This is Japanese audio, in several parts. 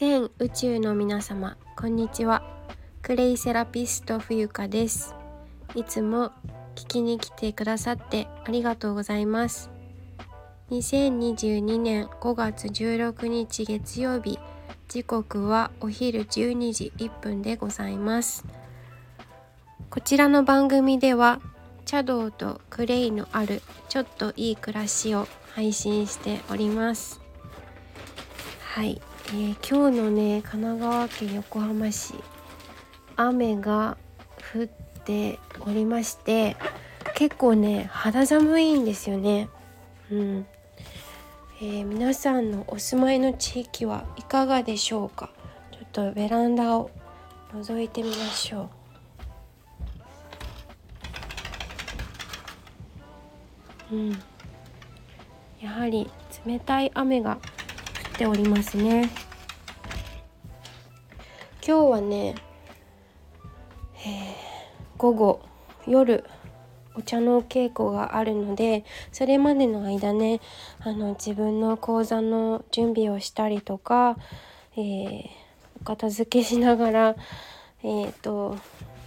全宇宙の皆様こんにちは。クレイセラピスト冬香です。いつも聞きに来てくださってありがとうございます。2022年5月16日月曜日時刻はお昼12時1分でございます。こちらの番組では茶道とクレイのあるちょっといい暮らしを配信しております。はい、えー、今日のね神奈川県横浜市雨が降っておりまして結構ね肌寒いんですよね。うん。えー、皆さんのお住まいの地域はいかがでしょうか？ちょっとベランダを覗いてみましょう。うん。やはり冷たい雨がっておりますね今日はね、え、午後夜お茶の稽古があるのでそれまでの間ねあの自分の講座の準備をしたりとか、えー、お片付けしながらえーと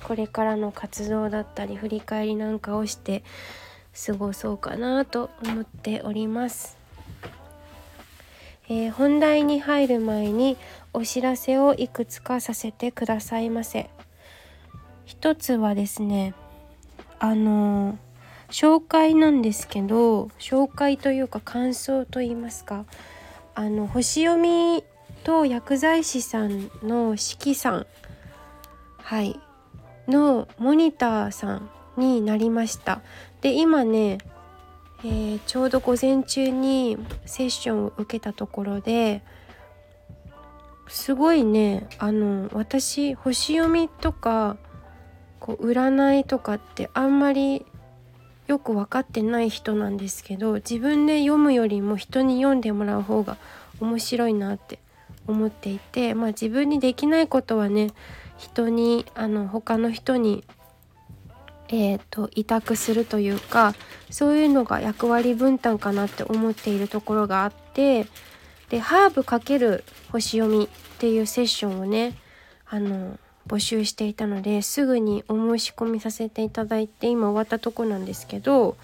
これからの活動だったり振り返りなんかをして過ごそうかなと思っております。えー、本題に入る前にお知らせをいくつかさせてくださいませ。一つはですねあの紹介なんですけど紹介というか感想と言いますかあの星読みと薬剤師さんの四季さんはいのモニターさんになりましたで今ね、えー、ちょうど午前中にセッションを受けたところですごいねあの私星読みとかこう占いとかってあんまりよく分かってない人なんですけど自分で読むよりも人に読んでもらう方が面白いなって思っていてまあ自分にできないことはね人にあの他の人にえーと、委託するというかそういうのが役割分担かなって思っているところがあってでハーブ×星読みっていうセッションをねあの募集していたのですぐにお申し込みさせていただいて今終わったとこなんですけど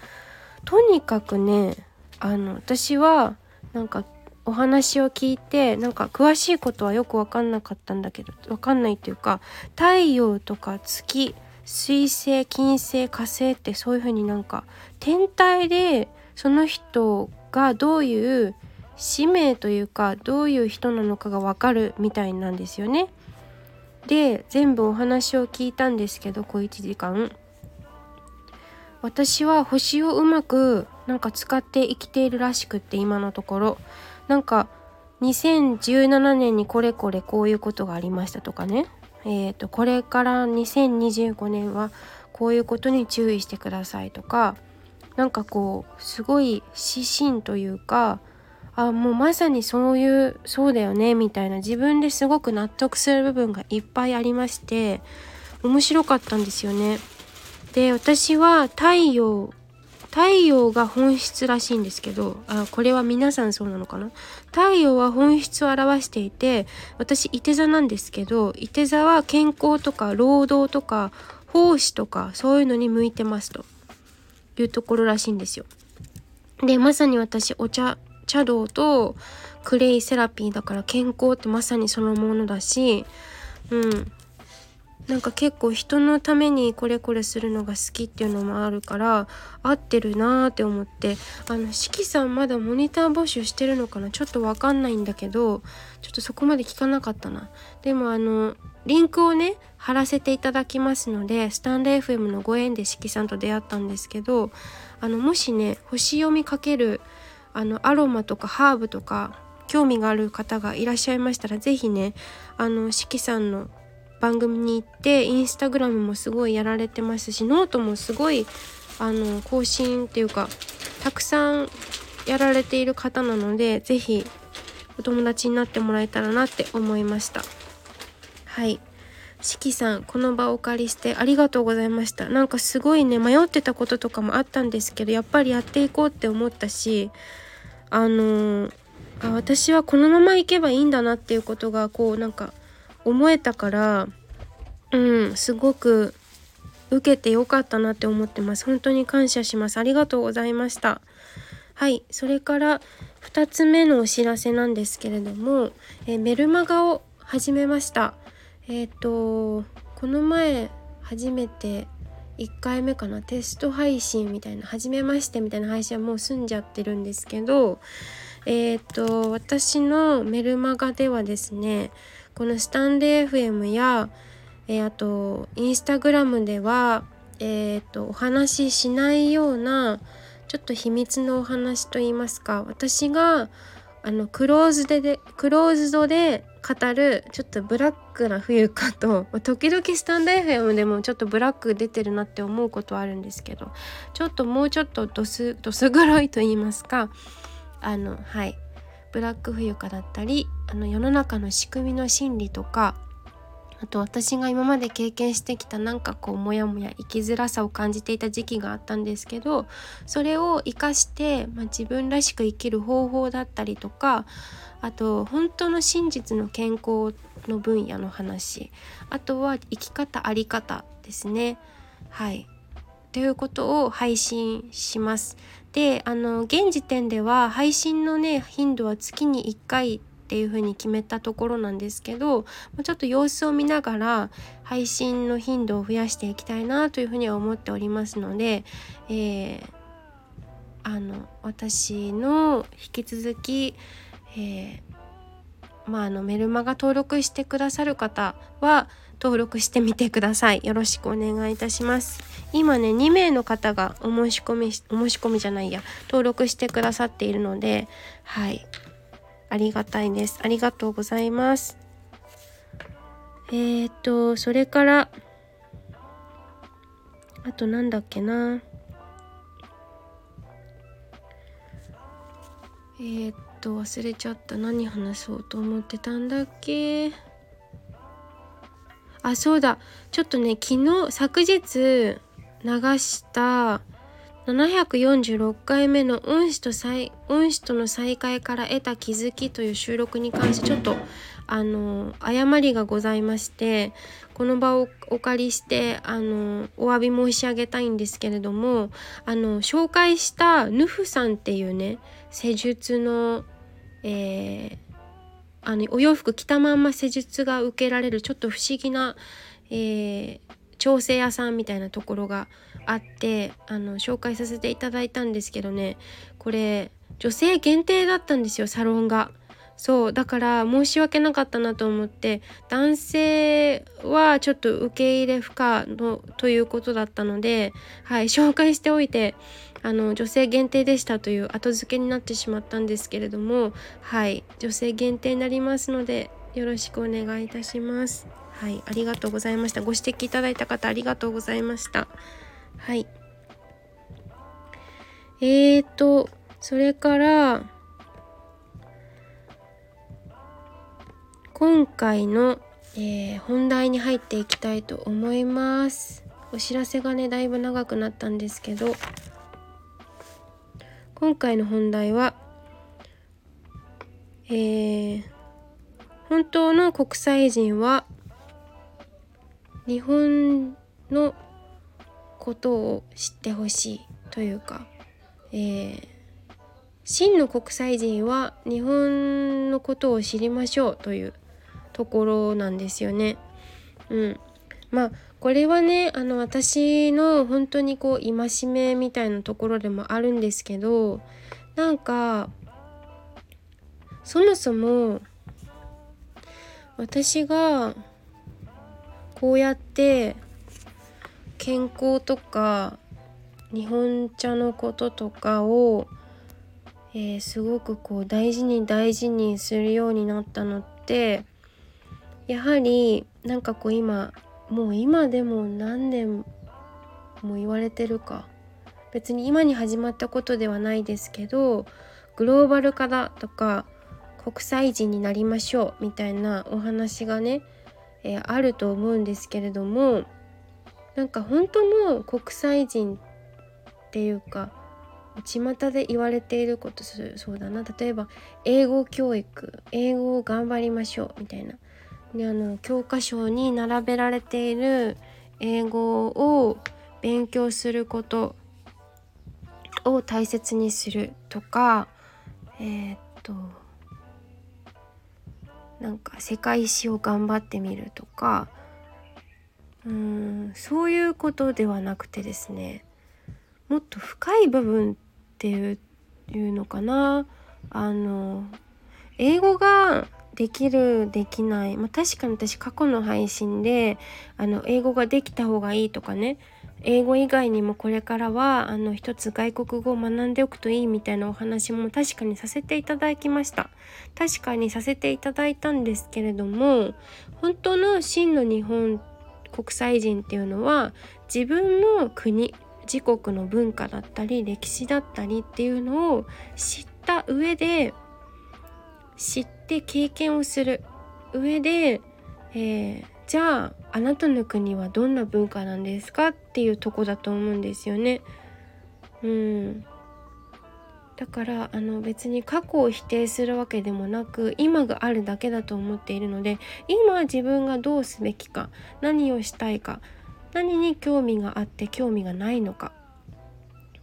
とにかくねあの私はなんかお話を聞いてなんか詳しいことはよく分かんなかったんだけど分かんないっていうか太陽とか月水星金星火星ってそういう風になんか天体でその人がどういう使命というかどういう人なのかが分かるみたいなんですよね。で全部お話を聞いたんですけど小1時間。私は星をうまくなんか使って生きているらしくって今のところ。なんか2017年にこれこれこういうことがありましたとかね。えーと、これから2025年はこういうことに注意してくださいとかなんかこうすごい指針というかあもうまさにそういうそうだよねみたいな自分ですごく納得する部分がいっぱいありまして面白かったんですよね。で私は太陽太陽が本質らしいんですけどあこれは皆さんそうなのかな？太陽は本質を表していて私いて座なんですけどいて座は健康とか労働とか奉仕とかそういうのに向いてますと。いうところらしいんですよ。でまさに私お茶茶道とクレイセラピーだから健康ってまさにそのものだしうん。なんか結構人のためにこれこれするのが好きっていうのもあるから合ってるなーって思ってあの四季さんまだモニター募集してるのかな？ちょっとわかんないんだけどちょっとそこまで聞かなかったな。でもあのリンクをね貼らせていただきますのでスタンド FM のご縁で四季さんと出会ったんですけどあのもしね星読みかけるあのアロマとかハーブとか興味がある方がいらっしゃいましたら是非ねあの四季さんの番組に行ってインスタグラムもすごいやられてますしノートもすごいあの更新っていうかたくさんやられている方なので是非お友達になってもらえたらなって思いました。はい。しきさんこの場をお借りしてありがとうございました。なんかすごいね迷ってたこととかもあったんですけどやっぱりやっていこうって思ったしあのー、あ私はこのまま行けばいいんだなっていうことがこうなんか思えたからうんすごく受けてよかったなって思ってます。本当に感謝します。ありがとうございました。はいそれから2つ目のお知らせなんですけれども、えメルマガを始めました。えっ、ー、とこの前初めて1回目かなテスト配信みたいな初めましてみたいな配信はもう済んじゃってるんですけどえっ、ー、と私のメルマガではですねこのスタンレー FM や、えー、あとインスタグラムではえっ、ー、とお話ししないようなちょっと秘密のお話といいますか私があのクローズででクローズドで語るちょっとブラックな冬かと 時々スタンド FM でもちょっとブラック出てるなって思うことはあるんですけどちょっともうちょっとどすどす黒いと言いますかあのはい。ブラック冬かだったりあの世の中の仕組みの心理とかあと私が今まで経験してきたなんかこうモヤモヤ生きづらさを感じていた時期があったんですけどそれを生かして、まあ、自分らしく生きる方法だったりとかあと本当の真実の健康の分野の話あとは生き方あり方ですね。はい。ということを配信します。であの現時点では配信のね頻度は月に1回っていう風に決めたところなんですけどちょっと様子を見ながら配信の頻度を増やしていきたいなというふうには思っておりますので、えー、あの私の引き続き、えー、まあ、あのメルマガ登録してくださる方は登録してみてください。よろしくお願いいたします。今ね、2名の方がお申し込み、お申し込みじゃないや、登録してくださっているので、はい。ありがたいです。ありがとうございます。えっ、と、それから、あとなんだっけな。えー、っと、忘れちゃった。何話そうと思ってたんだっけ。あ、そうだ。ちょっとね、昨日、昨日流した746回目の恩師と再恩師との再会から得た気づきという収録に関してちょっとあの誤りがございましてこの場をお借りしてあのお詫び申し上げたいんですけれどもあの紹介したヌフさんっていうね施術の、えー、あのお洋服着たまんま施術が受けられるちょっと不思議な、えー、調整屋さんみたいなところがあってあの紹介させていただいたんですけどねこれ女性限定だったんですよサロンが。そうだから申し訳なかったなと思って男性はちょっと受け入れ不可のということだったのではい紹介しておいてあの女性限定でしたという後付けになってしまったんですけれどもはい女性限定になりますのでよろしくお願いいたします。はい、ありがとうございました。ご指摘いただいた方ありがとうございました。はい。えーと、それから、今回の、えー、本題に入っていきたいと思います。お知らせがね、だいぶ長くなったんですけど、今回の本題は、えー、本当の国際人は日本のことを知ってほしいというか、えー、真の国際人は日本のことを知りましょうというところなんですよね。うん、まあこれはねあの私の本当にこう戒めみたいなところでもあるんですけどなんかそもそも私がこうやって健康とか日本茶のこととかを、えー、すごくこう大事に大事にするようになったのってやはりなんかこう今もう今でも何年も言われてるか。別に今に始まったことではないですけどグローバル化だとか国際人になりましょうみたいなお話がねえー、あると思うんですけれどもなんか本当の国際人っていうか巷で言われていることそうだな。例えば英語教育英語を頑張りましょうみたいな。であの教科書に並べられている英語を勉強することを大切にするとかえー、っとなんか世界史を頑張ってみるとかうんそういうことではなくてですねもっと深い部分っていうのかな。あの英語ができるできない、まあ、確かに私過去の配信であの英語ができた方がいいとかね。英語以外にもこれからはあの一つ外国語を学んでおくといいみたいなお話も確かにさせていただきました。確かにさせていただいたんですけれども本当の真の日本国際人っていうのは自分の国自国の文化だったり歴史だったりっていうのを知った上で知って経験をする上で、えー、じゃああなたの国はどんな文化なんですかっていうとこだと思うんですよね。うんだからあの別に過去を否定するわけでもなく今があるだけだと思っているので今自分がどうすべきか何をしたいか何に興味があって興味がないのか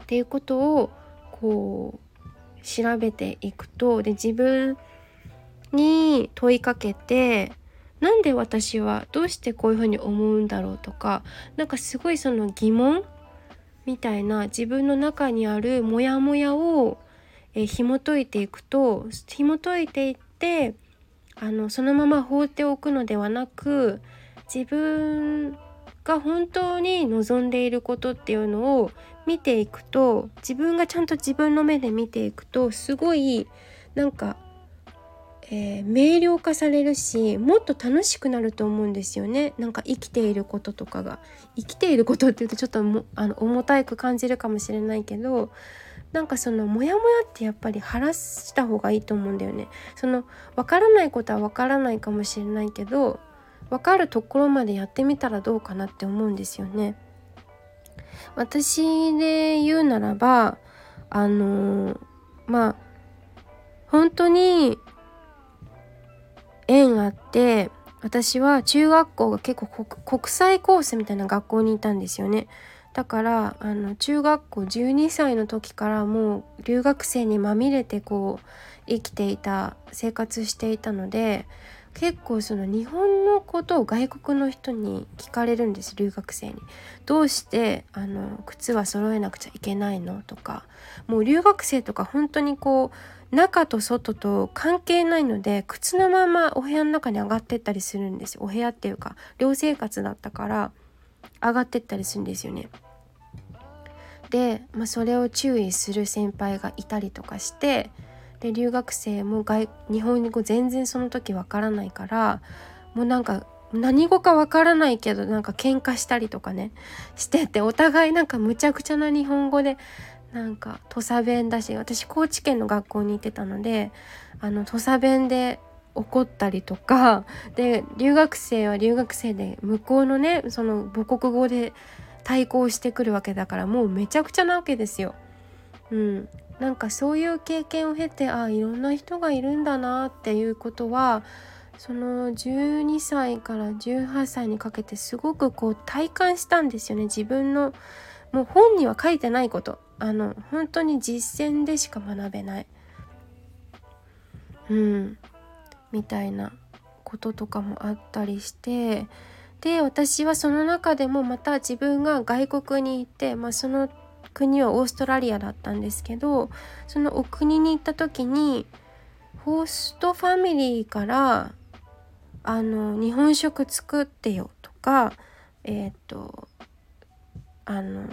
っていうことをこう調べていくとで自分に問いかけてなんで私はどうしてこういうふうに思うんだろうとかなんかすごいその疑問みたいな自分の中にあるモヤモヤを、え紐解いていくと紐解いていってあのそのまま放っておくのではなく自分が本当に望んでいることっていうのを見ていくと自分がちゃんと自分の目で見ていくとすごいなんかえー、明瞭化されるしもっと楽しくなると思うんですよね。なんか生きていることとかが。生きていることっていうとちょっともあの重たく感じるかもしれないけどなんかそのモヤモヤってやっぱり晴らした方がいいと思うんだよね。その分からないことは分からないかもしれないけど分かるところまでやってみたらどうかなって思うんですよね。私で言うならばあのー、まあ本当に縁あって私は中学校が結構国際コースみたいな学校にいたんですよね。だからあの中学校12歳の時からもう留学生にまみれてこう生きていた生活していたので結構その日本のことを外国の人に聞かれるんです留学生に。どうしてあの靴は揃えなくちゃいけないのとかもう留学生とか本当にこう中と外と関係ないので靴のままお部屋の中に上がってったりするんですお部屋っていうか寮生活だったから上がってったりするんですよね。で、まあ、それを注意する先輩がいたりとかしてで留学生も外日本語全然その時わからないからもうなんか何語かわからないけどなんか喧嘩したりとかねしててお互いなんかむちゃくちゃな日本語でなんか土佐弁だし私高知県の学校に行ってたのであの土佐弁で怒ったりとか で留学生は留学生で向こうのねその母国語で対抗してくるわけだからもうめちゃくちゃなわけですよ。うん、なんかそういう経験を経てあいろんな人がいるんだなっていうことはその12歳から18歳にかけてすごくこう体感したんですよね。自分のもう本には書いてないこと。あの本当に実践でしか学べない。うん。みたいなこととかもあったりして。で私はその中でもまた自分が外国に行って、まあ、その国はオーストラリアだったんですけどそのお国に行った時にホストファミリーからあの日本食作ってよとかえっ、ー、とあの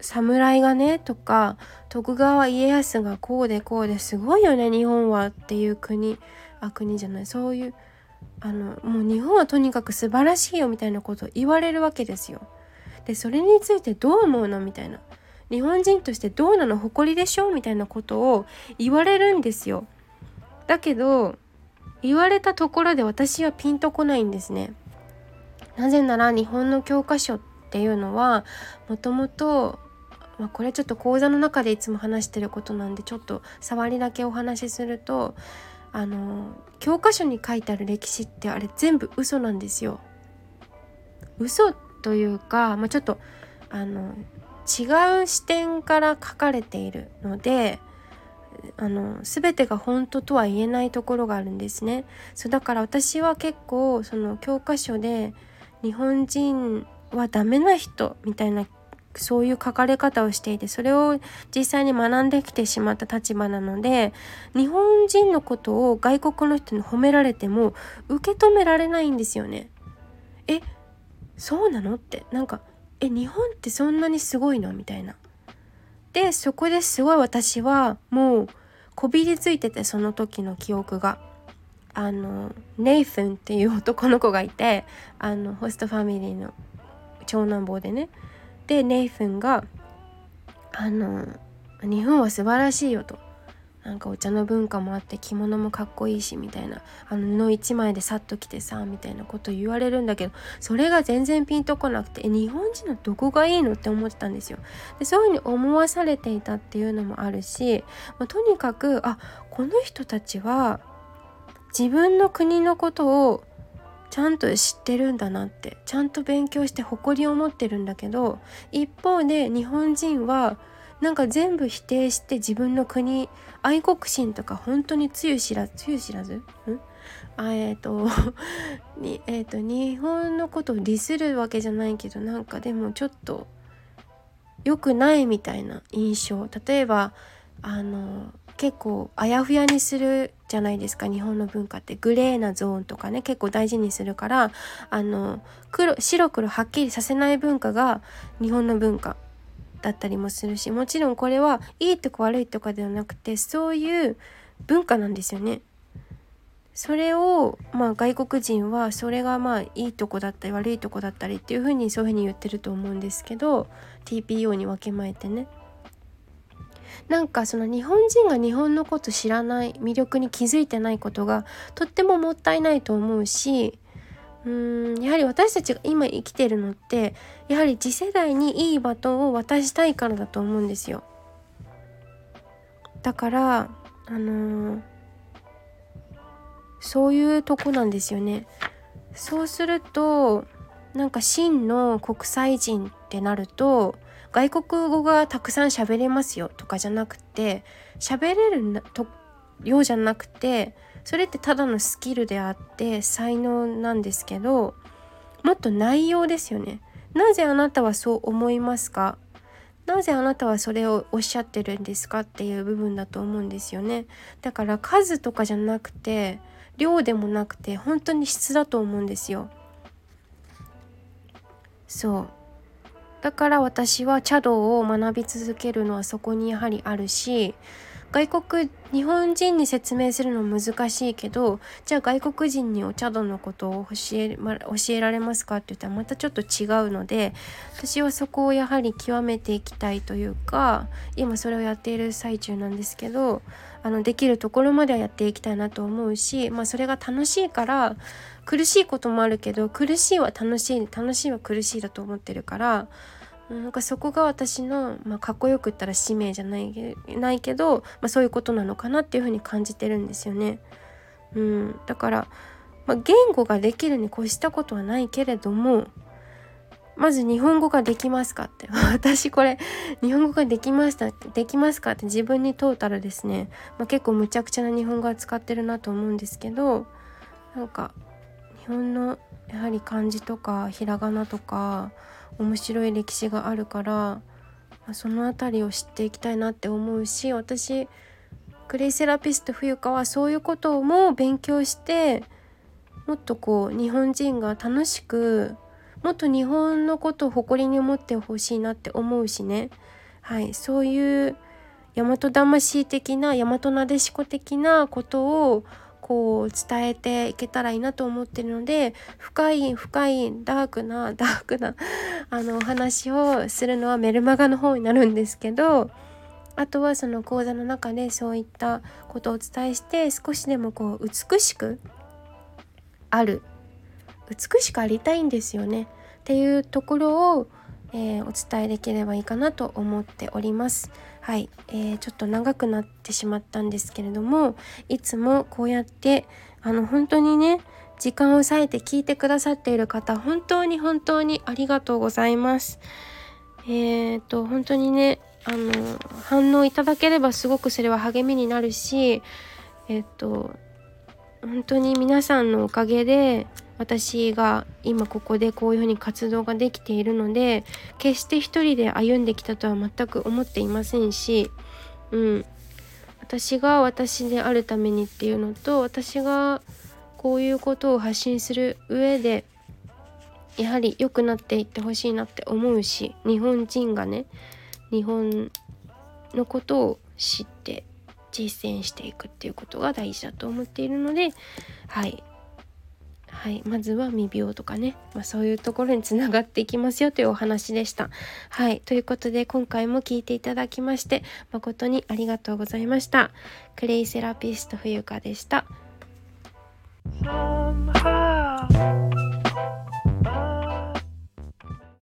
侍がねとか徳川家康がこうでこうですごいよね日本はっていう国あ国じゃないそういうあのもう日本はとにかく素晴らしいよみたいなことを言われるわけですよ。でそれについてどう思うのみたいな日本人としてどうなの誇りでしょうみたいなことを言われるんですよ。だけど言われたところで私はピンとこないんですね。なぜなら日本の教科書っていうのはもともとまあ、これちょっと講座の中でいつも話してることなんでちょっと触りだけお話しするとあの教科書に書いてある歴史ってあれ全部嘘なんですよ。嘘というか、まあ、ちょっとあの違う視点から書かれているのであの全てが本当とは言えないところがあるんですね。そうだから私は結構その教科書で日本人はダメな人みたいなそういう書かれ方をしていてそれを実際に学んできてしまった立場なので日本人のことを外国の人に褒められても受け止められないんですよね。えそうなの？ってなんかえ日本ってそんなにすごいの？みたいな。でそこですごい私はもうこびりついててその時の記憶が。あのネイフンっていう男の子がいてあのホストファミリーの長男坊でねでネイフンがあの日本は素晴らしいよと。なんかお茶の文化もあって着物もかっこいいしみたいな。あの布一枚でさっと着てさみたいなこと言われるんだけどそれが全然ピンとこなくて日本人のどこがいいのって思ってたんですよ。でそういうふうに思わされていたっていうのもあるし、まあ、とにかくあこの人たちは自分の国のことをちゃんと知ってるんだなってちゃんと勉強して誇りを持ってるんだけど一方で日本人はなんか全部否定して自分の国愛国心とか本当につゆ知らずつゆ知らず？ん？あえっ、ー、とにえっ、ー、と日本のことをディスるわけじゃないけどなんかでもちょっと良くないみたいな印象。例えばあの結構あやふやにするじゃないですか日本の文化ってグレーなゾーンとかね結構大事にするからあの黒白黒はっきりさせない文化が日本の文化だったりもするしもちろんこれはいいとか悪いとかではなくてそういう文化なんですよね。それを、まあ、外国人はそれがまあいいとこだったり悪いとこだったりっていうふうにそういうふうに言ってると思うんですけど TPO に分けまえてね。なんかその日本人が日本のこと知らない魅力に気づいてないことがとってももったいないと思うしうーんやはり私たちが今生きてるのってやはり次世代にいいバトンを渡したいからだと思うんですよ。だからあのー、そういうとこなんですよね。そうするとなんか真の国際人ってなると外国語がたくさん喋れますよとかじゃなくて喋れるとようじゃなくてそれってただのスキルであって才能なんですけどもっと内容ですよね。なぜあなたはそう思いますか？なぜあなたはそれをおっしゃってるんですかっていう部分だと思うんですよね。だから数とかじゃなくて量でもなくて本当に質だと思うんですよ。そうだから私は茶道を学び続けるのはそこにやはりあるし外国日本人に説明するの難しいけどじゃあ外国人にお茶道のことを教え,、ま、教えられますかって言ったらまたちょっと違うので私はそこをやはり極めていきたいというか今それをやっている最中なんですけどあのできるところまではやっていきたいなと思うし、まあ、それが楽しいから苦しいこともあるけど苦しいは楽しい楽しいは苦しいだと思ってるからなんかそこが私の、まあ、かっこよく言ったら使命じゃないないけど、まあ、そういうことなのかなっていうふうに感じてるんですよね。うん、だから、まあ、言語ができるに越したことはないけれどもまず日本語ができますか？って。私これ日本語ができましたできますか？って自分に問うたらですね、まあ、結構むちゃくちゃな日本語は使ってるなと思うんですけどなんか日本のやはり漢字とかひらがなとか面白い歴史があるから、まあ、その辺りを知っていきたいなって思うし私クレイセラピスト冬香はそういうことも勉強してもっとこう日本人が楽しくもっと日本のことを誇りに思ってほしいなって思うしね。はい。そういう大和魂的な大和なでしこ的なことをこう伝えていけたらいいなと思ってるので深い深いダークな ダークなあのお話をするのはメルマガの方になるんですけどあとはその講座の中でそういったことをお伝えして少しでもこう美しくある美しくありたいんですよねっていうところをえー、お伝えできればいいかなと思っております。はい、えー、ちょっと長くなってしまったんですけれどもいつもこうやってあの本当にね時間を割いて聞いてくださっている方本当に本当にありがとうございます。えーと本当にねあの反応いただければすごくそれは励みになるしえっ、と本当に皆さんのおかげで私が今ここでこういうふうに活動ができているので決して一人で歩んできたとは全く思っていませんし、うん、私が私であるためにっていうのと私がこういうことを発信する上でやはり良くなっていってほしいなって思うし日本人がね日本のことを知って実践していくっていうことが大事だと思っているのではい。はい、まずは未病とかね、まあ、そういうところにつながっていきますよというお話でした。はい、ということで今回も聞いていただきまして誠にありがとうございました。クレイセラピスト冬香でした。